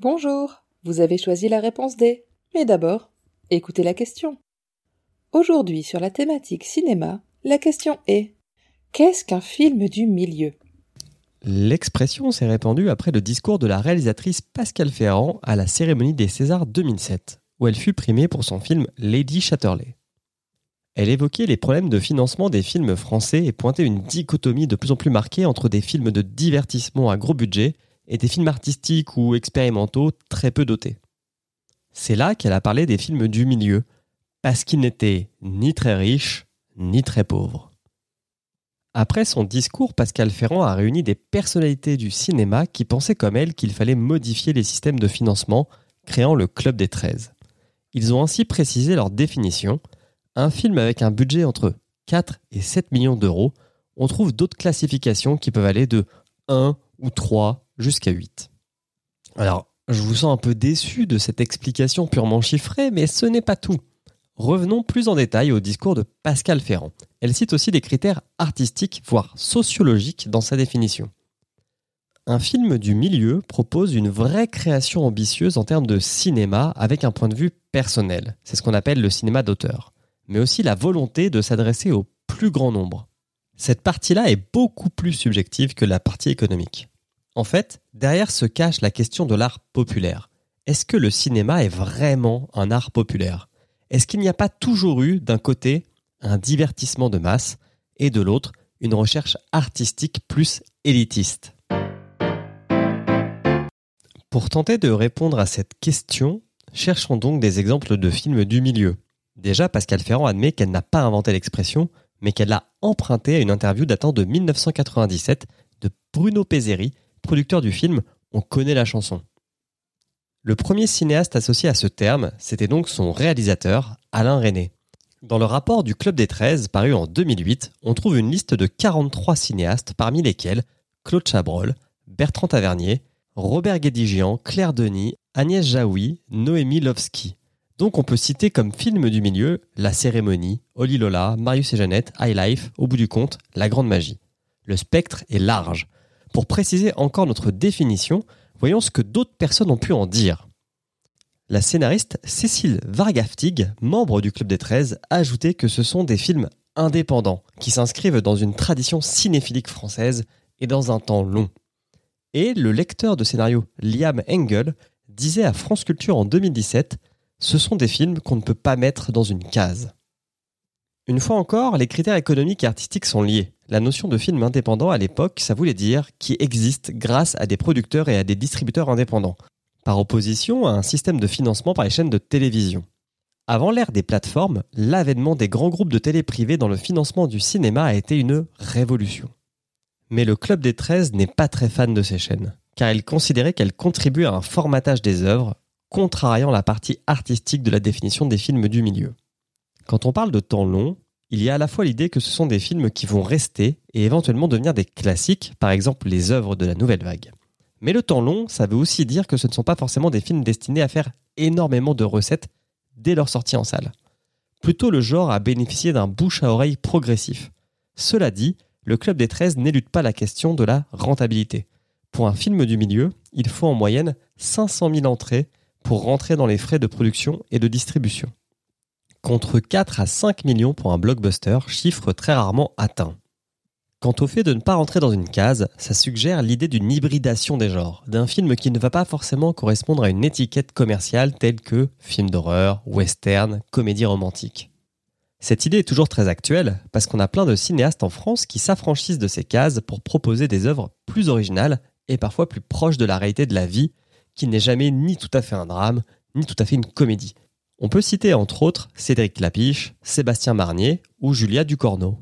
Bonjour, vous avez choisi la réponse D. Mais d'abord, écoutez la question. Aujourd'hui, sur la thématique cinéma, la question est Qu'est-ce qu'un film du milieu? L'expression s'est répandue après le discours de la réalisatrice Pascal Ferrand à la cérémonie des Césars 2007, où elle fut primée pour son film Lady Chatterley. Elle évoquait les problèmes de financement des films français et pointait une dichotomie de plus en plus marquée entre des films de divertissement à gros budget et des films artistiques ou expérimentaux très peu dotés. C'est là qu'elle a parlé des films du milieu, parce qu'ils n'étaient ni très riches, ni très pauvres. Après son discours, Pascal Ferrand a réuni des personnalités du cinéma qui pensaient comme elle qu'il fallait modifier les systèmes de financement, créant le Club des 13. Ils ont ainsi précisé leur définition. Un film avec un budget entre 4 et 7 millions d'euros, on trouve d'autres classifications qui peuvent aller de 1 ou 3 jusqu'à 8. Alors, je vous sens un peu déçu de cette explication purement chiffrée, mais ce n'est pas tout. Revenons plus en détail au discours de Pascal Ferrand. Elle cite aussi des critères artistiques, voire sociologiques dans sa définition. Un film du milieu propose une vraie création ambitieuse en termes de cinéma avec un point de vue personnel. C'est ce qu'on appelle le cinéma d'auteur. Mais aussi la volonté de s'adresser au plus grand nombre. Cette partie-là est beaucoup plus subjective que la partie économique. En fait, derrière se cache la question de l'art populaire. Est-ce que le cinéma est vraiment un art populaire? Est-ce qu'il n'y a pas toujours eu, d'un côté, un divertissement de masse, et de l'autre, une recherche artistique plus élitiste? Pour tenter de répondre à cette question, cherchons donc des exemples de films du milieu. Déjà, Pascal Ferrand admet qu'elle n'a pas inventé l'expression, mais qu'elle l'a empruntée à une interview datant de 1997 de Bruno Pezzeri, producteur du film On connaît la chanson. Le premier cinéaste associé à ce terme, c'était donc son réalisateur, Alain René. Dans le rapport du Club des 13, paru en 2008, on trouve une liste de 43 cinéastes, parmi lesquels Claude Chabrol, Bertrand Tavernier, Robert Guédigian, Claire Denis, Agnès Jaoui, Noémie Lovski. Donc on peut citer comme film du milieu La Cérémonie, Oli Lola, Marius et Jeannette, High Life, Au bout du compte, La Grande Magie. Le spectre est large. Pour préciser encore notre définition, voyons ce que d'autres personnes ont pu en dire. La scénariste Cécile Vargaftig, membre du Club des 13, a que ce sont des films indépendants qui s'inscrivent dans une tradition cinéphilique française et dans un temps long. Et le lecteur de scénario Liam Engel disait à France Culture en 2017 Ce sont des films qu'on ne peut pas mettre dans une case. Une fois encore, les critères économiques et artistiques sont liés. La notion de film indépendant à l'époque, ça voulait dire qui existe grâce à des producteurs et à des distributeurs indépendants, par opposition à un système de financement par les chaînes de télévision. Avant l'ère des plateformes, l'avènement des grands groupes de télé privés dans le financement du cinéma a été une révolution. Mais le Club des 13 n'est pas très fan de ces chaînes, car il considérait qu'elles contribuent à un formatage des œuvres, contrariant la partie artistique de la définition des films du milieu. Quand on parle de temps long, il y a à la fois l'idée que ce sont des films qui vont rester et éventuellement devenir des classiques, par exemple les œuvres de la nouvelle vague. Mais le temps long, ça veut aussi dire que ce ne sont pas forcément des films destinés à faire énormément de recettes dès leur sortie en salle. Plutôt le genre à bénéficier d'un bouche à oreille progressif. Cela dit, le Club des 13 n'élude pas la question de la rentabilité. Pour un film du milieu, il faut en moyenne 500 000 entrées pour rentrer dans les frais de production et de distribution contre 4 à 5 millions pour un blockbuster, chiffre très rarement atteint. Quant au fait de ne pas rentrer dans une case, ça suggère l'idée d'une hybridation des genres, d'un film qui ne va pas forcément correspondre à une étiquette commerciale telle que film d'horreur, western, comédie romantique. Cette idée est toujours très actuelle parce qu'on a plein de cinéastes en France qui s'affranchissent de ces cases pour proposer des œuvres plus originales et parfois plus proches de la réalité de la vie, qui n'est jamais ni tout à fait un drame, ni tout à fait une comédie. On peut citer entre autres Cédric Lapiche, Sébastien Marnier ou Julia Ducorneau.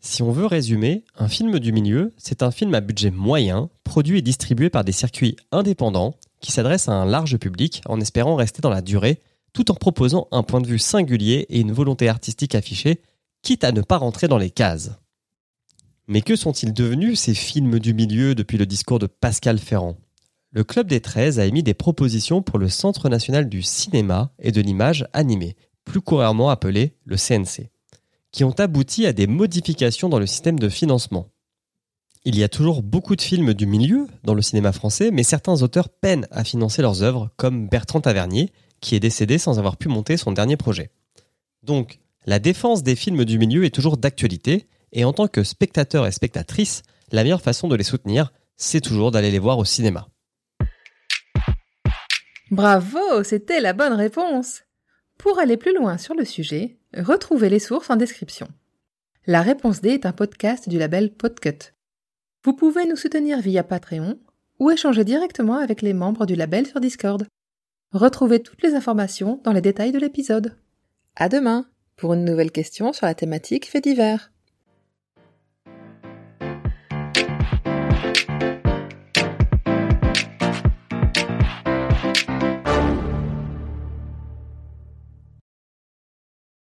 Si on veut résumer, un film du milieu, c'est un film à budget moyen, produit et distribué par des circuits indépendants, qui s'adresse à un large public en espérant rester dans la durée, tout en proposant un point de vue singulier et une volonté artistique affichée, quitte à ne pas rentrer dans les cases. Mais que sont-ils devenus ces films du milieu depuis le discours de Pascal Ferrand? Le Club des 13 a émis des propositions pour le Centre national du cinéma et de l'image animée, plus couramment appelé le CNC, qui ont abouti à des modifications dans le système de financement. Il y a toujours beaucoup de films du milieu dans le cinéma français, mais certains auteurs peinent à financer leurs œuvres, comme Bertrand Tavernier, qui est décédé sans avoir pu monter son dernier projet. Donc, la défense des films du milieu est toujours d'actualité, et en tant que spectateur et spectatrice, la meilleure façon de les soutenir, c'est toujours d'aller les voir au cinéma. Bravo, c'était la bonne réponse. Pour aller plus loin sur le sujet, retrouvez les sources en description. La réponse D est un podcast du label Podcut. Vous pouvez nous soutenir via Patreon ou échanger directement avec les membres du label sur Discord. Retrouvez toutes les informations dans les détails de l'épisode. À demain pour une nouvelle question sur la thématique fait divers.